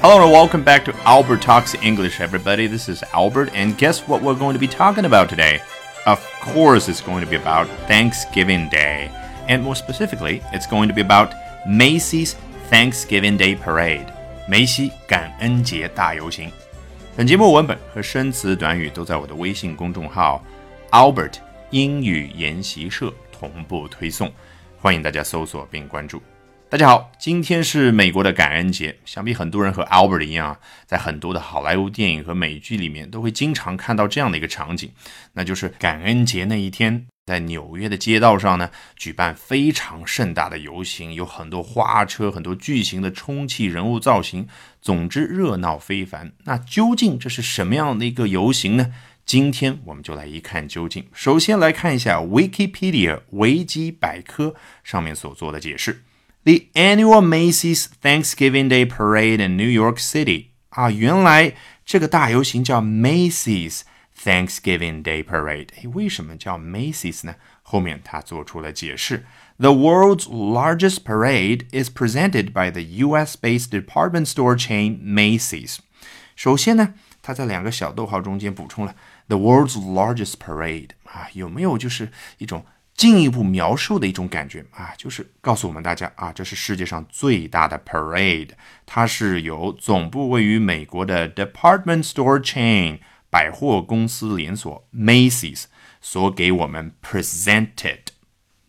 Hello and welcome back to Albert Talks English, everybody. This is Albert, and guess what we're going to be talking about today? Of course, it's going to be about Thanksgiving Day. And more specifically, it's going to be about Macy's Thanksgiving Day Parade. 梅西感恩节大游行。本节目文本和生词短语都在我的微信公众号 Albert 英语研习社同步推送，欢迎大家搜索并关注。 大家好，今天是美国的感恩节。想必很多人和 Albert 一样，在很多的好莱坞电影和美剧里面都会经常看到这样的一个场景，那就是感恩节那一天，在纽约的街道上呢，举办非常盛大的游行，有很多花车，很多巨型的充气人物造型，总之热闹非凡。那究竟这是什么样的一个游行呢？今天我们就来一看究竟。首先来看一下 Wikipedia 维基百科上面所做的解释。The annual Macy's Thanksgiving Day Parade in New York City 啊，原来这个大游行叫 Macy's Thanksgiving Day Parade。诶，为什么叫 Macy's 呢？后面他做出了解释。The world's largest parade is presented by the U.S.-based department store chain Macy's。首先呢，他在两个小逗号中间补充了 the world's largest parade 啊，有没有就是一种 进一步描述的一种感觉啊，就是告诉我们大家啊，这是世界上最大的 parade，它是由总部位于美国的 department store chain 百货公司连锁 Macy's 所给我们 presented。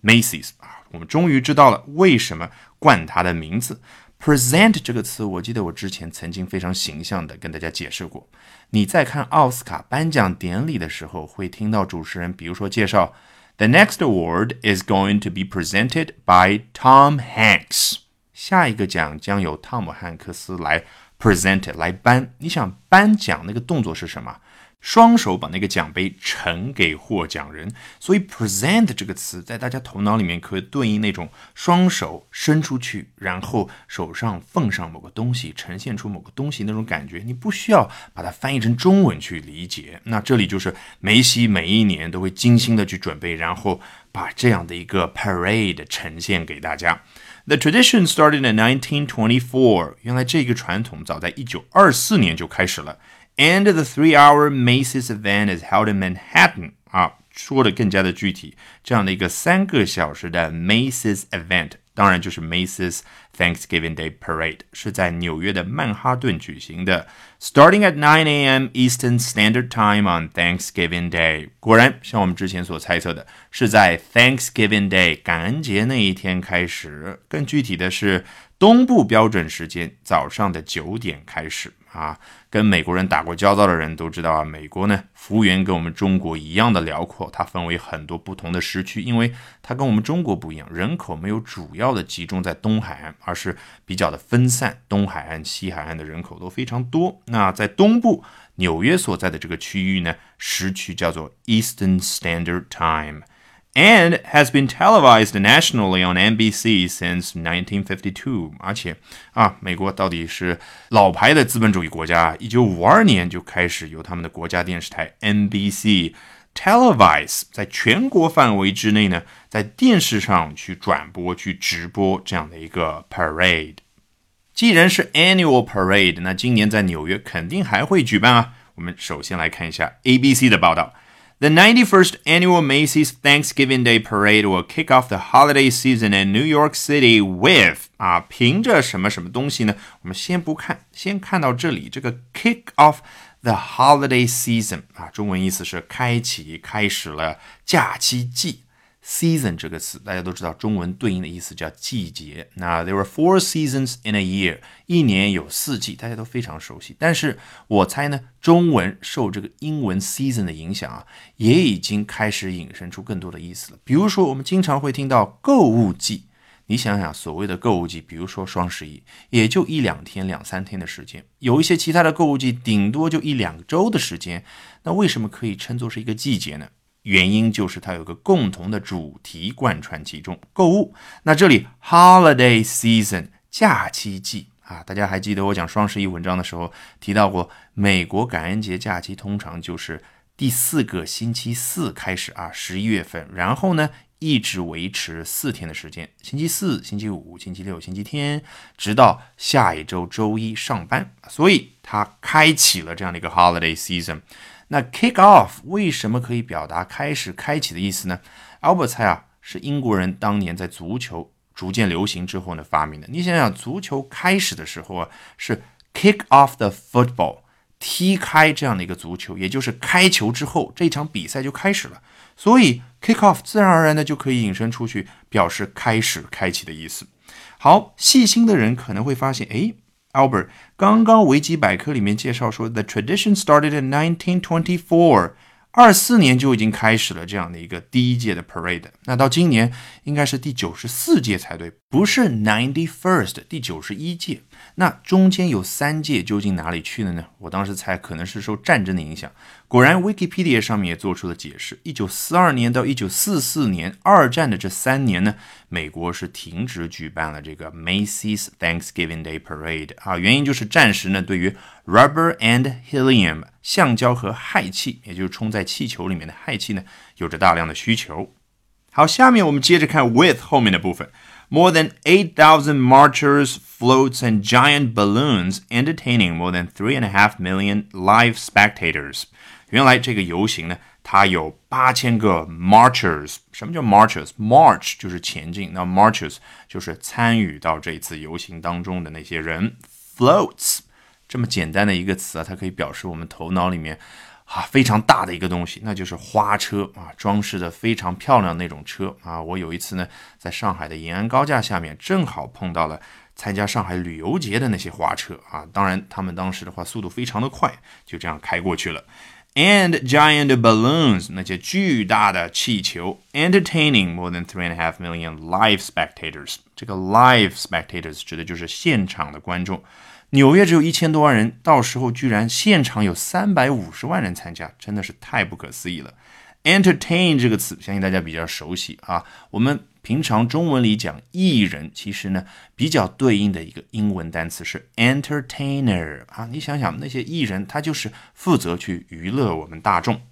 Macy's 啊，我们终于知道了为什么冠它的名字。present 这个词，我记得我之前曾经非常形象的跟大家解释过。你在看奥斯卡颁奖典礼的时候，会听到主持人，比如说介绍。The next award is going to be presented by Tom Hanks。下一个奖将由汤姆汉克斯来 present 来颁。你想颁奖那个动作是什么？ 双手把那个奖杯呈给获奖人，所以 present 这个词在大家头脑里面可以对应那种双手伸出去，然后手上奉上某个东西，呈现出某个东西那种感觉。你不需要把它翻译成中文去理解。那这里就是梅西每一年都会精心的去准备，然后把这样的一个 parade 呈现给大家。The tradition started in 1924。原来这个传统早在一九二四年就开始了。And the three-hour Macy's event is held in Manhattan. 啊，说的更加的具体，这样的一个三个小时的 Macy's event，当然就是 Macy's Thanksgiving Day Parade，是在纽约的曼哈顿举行的，starting at 9 a.m. Eastern Standard Time on Thanksgiving Day。果然，像我们之前所猜测的，是在 Thanksgiving Day 感恩节那一天开始。更具体的是，东部标准时间早上的九点开始。 啊，跟美国人打过交道的人都知道啊，美国呢，幅员跟我们中国一样的辽阔，它分为很多不同的时区，因为它跟我们中国不一样，人口没有主要的集中在东海岸，而是比较的分散，东海岸、西海岸的人口都非常多。那在东部，纽约所在的这个区域呢，时区叫做 Eastern Standard Time。And has been televised nationally on NBC since 1952。而且啊，美国到底是老牌的资本主义国家，一九五二年就开始由他们的国家电视台 NBC televise 在全国范围之内呢，在电视上去转播、去直播这样的一个 parade。既然是 annual parade，那今年在纽约肯定还会举办啊。我们首先来看一下 ABC 的报道。The 91st annual Macy's Thanksgiving Day Parade will kick off the holiday season in New York City with 啊，凭着什么什么东西呢？我们先不看，先看到这里这个 kick off the holiday season 啊，中文意思是开启、开始了假期季。 Season 这个词，大家都知道，中文对应的意思叫季节。那 there were four seasons in a year，一年有四季，大家都非常熟悉。但是我猜呢，中文受这个英文 season 的影响啊，也已经开始引申出更多的意思了。比如说，我们经常会听到购物季，你想想，所谓的购物季，比如说双十一，也就一两天、两三天的时间；有一些其他的购物季，顶多就一两周的时间。那为什么可以称作是一个季节呢？原因就是它有个共同的主题贯穿其中，购物。那这里 holiday season 假期季啊，大家还记得我讲双十一文章的时候提到过，美国感恩节假期通常就是第四个星期四开始啊，十一月份，然后呢一直维持四天的时间，星期四、星期五、星期六、星期天，直到下一周周一上班。所以它开启了这样的一个 holiday season。那 kick off 为什么可以表达开始、开启的意思呢？Albert 猜啊，是英国人当年在足球逐渐流行之后呢发明的。你想想，足球开始的时候啊，是 kick off the football，踢开这样的一个足球，也就是开球之后，这场比赛就开始了。所以 kick off 自然而然的就可以引申出去，表示开始、开启的意思。好，细心的人可能会发现，哎。Albert，刚刚维基百科里面介绍说，the tradition started in 1924，二四年就已经开始了这样的一个第一届的 parade。那到今年应该是第九十四届才对，不是 ninety first，第九十一届。那中间有三届究竟哪里去了呢？我当时猜可能是受战争的影响。果然，Wikipedia 上面也做出了解释：一九四二年到一九四四年，二战的这三年呢，美国是停止举办了这个 Macy's Thanksgiving Day Parade 啊，原因就是战时呢，对于 rubber and helium 橡胶和氦气，也就是充在气球里面的氦气呢，有着大量的需求。好，下面我们接着看 with 后面的部分。more than 8,000 marchers, floats, and giant balloons, entertaining more than 3.5 million live spectators. 原来这个游行呢，它有八千个 marchers。什么叫 marchers？march 就是前进，那 marchers 就是参与到这次游行当中的那些人。floats 这么简单的一个词啊，它可以表示我们头脑里面 啊，非常大的一个东西，那就是花车啊，装饰的非常漂亮那种车啊。我有一次呢，在上海的延安高架下面，正好碰到了参加上海旅游节的那些花车啊。当然，他们当时的话速度非常的快，就这样开过去了。And giant balloons，那些巨大的气球，entertaining more than three and a half million live spectators。这个 live spectators 指的就是现场的观众。纽约只有一千多万人，到时候居然现场有三百五十万人参加，真的是太不可思议了。Entertain 这个词，相信大家比较熟悉啊。我们平常中文里讲艺人，其实呢比较对应的一个英文单词是 entertainer 啊。你想想那些艺人，他就是负责去娱乐我们大众。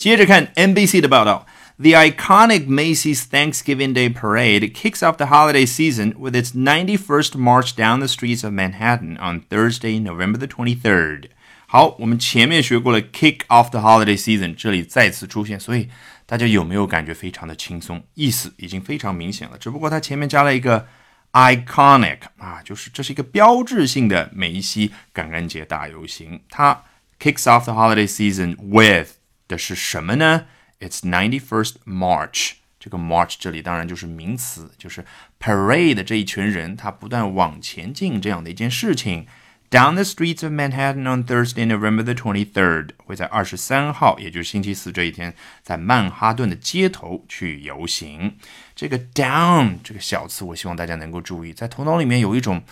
接着看 NBC 的报道。The iconic Macy's Thanksgiving Day Parade kicks off the holiday season with its 91st march down the streets of Manhattan on Thursday, November the 23rd. 好，我们前面学过了 kick off the holiday season，这里再次出现，所以大家有没有感觉非常的轻松？意思已经非常明显了，只不过它前面加了一个 iconic 啊，就是这是一个标志性的梅西感恩节大游行。它 kicks off the holiday season with 的是什么呢？It's ninety first March。这个 March 这里当然就是名词，就是 parade 这一群人他不断往前进这样的一件事情。Down the streets of Manhattan on Thursday, November the twenty third，会在二十三号，也就是星期四这一天，在曼哈顿的街头去游行。这个 down 这个小词，我希望大家能够注意，在头脑里面有一种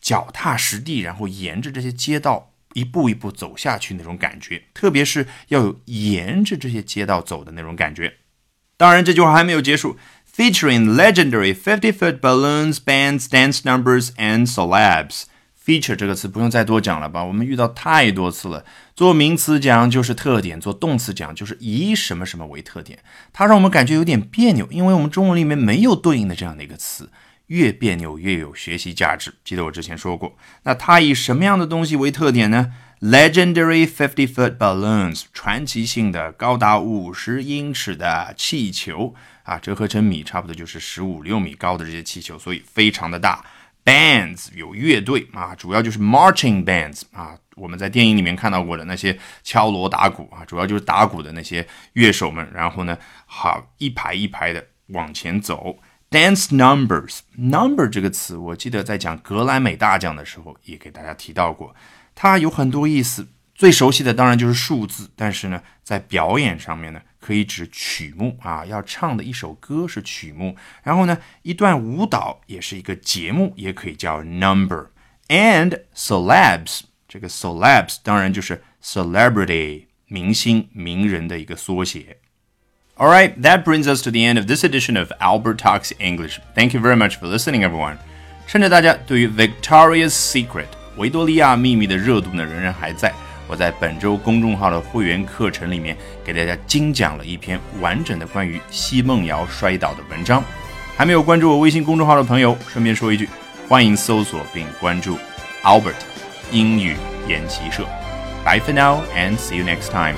脚踏实地，然后沿着这些街道。一步一步走下去那种感觉，特别是要有沿着这些街道走的那种感觉。当然，这句话还没有结束。Featuring legendary fifty-foot balloons, bands, dance numbers, and celebs. Feature 这个词不用再多讲了吧？我们遇到太多次了。做名词讲就是特点，做动词讲就是以什么什么为特点。它让我们感觉有点别扭，因为我们中文里面没有对应的这样的一个词。越别扭越有学习价值。记得我之前说过，那它以什么样的东西为特点呢？Legendary fifty-foot balloons，传奇性的高达五十英尺的气球啊，折合成米差不多就是十五六米高的这些气球，所以非常的大。Bands 有乐队啊，主要就是 marching bands 啊，我们在电影里面看到过的那些敲锣打鼓啊，主要就是打鼓的那些乐手们，然后呢，好一排一排的往前走。Dance numbers，number 这个词，我记得在讲格莱美大奖的时候也给大家提到过，它有很多意思。最熟悉的当然就是数字，但是呢，在表演上面呢，可以指曲目啊，要唱的一首歌是曲目，然后呢，一段舞蹈也是一个节目，也可以叫 number。And celebs，这个 celebs 当然就是 celebrity，明星、名人的一个缩写。All right, that brings us to the end of this edition of Albert Talks English. Thank you very much for listening, everyone. 趁着大家对于 Victoria's Secret 维多利亚秘密的热度呢仍然还在， 我在本周公众号的会员课程里面给大家精讲了一篇完整的关于奚梦瑶摔倒的文章。还没有关注我微信公众号的朋友，顺便说一句，欢迎搜索并关注 Albert 英语研习社。Bye for now and see you next time.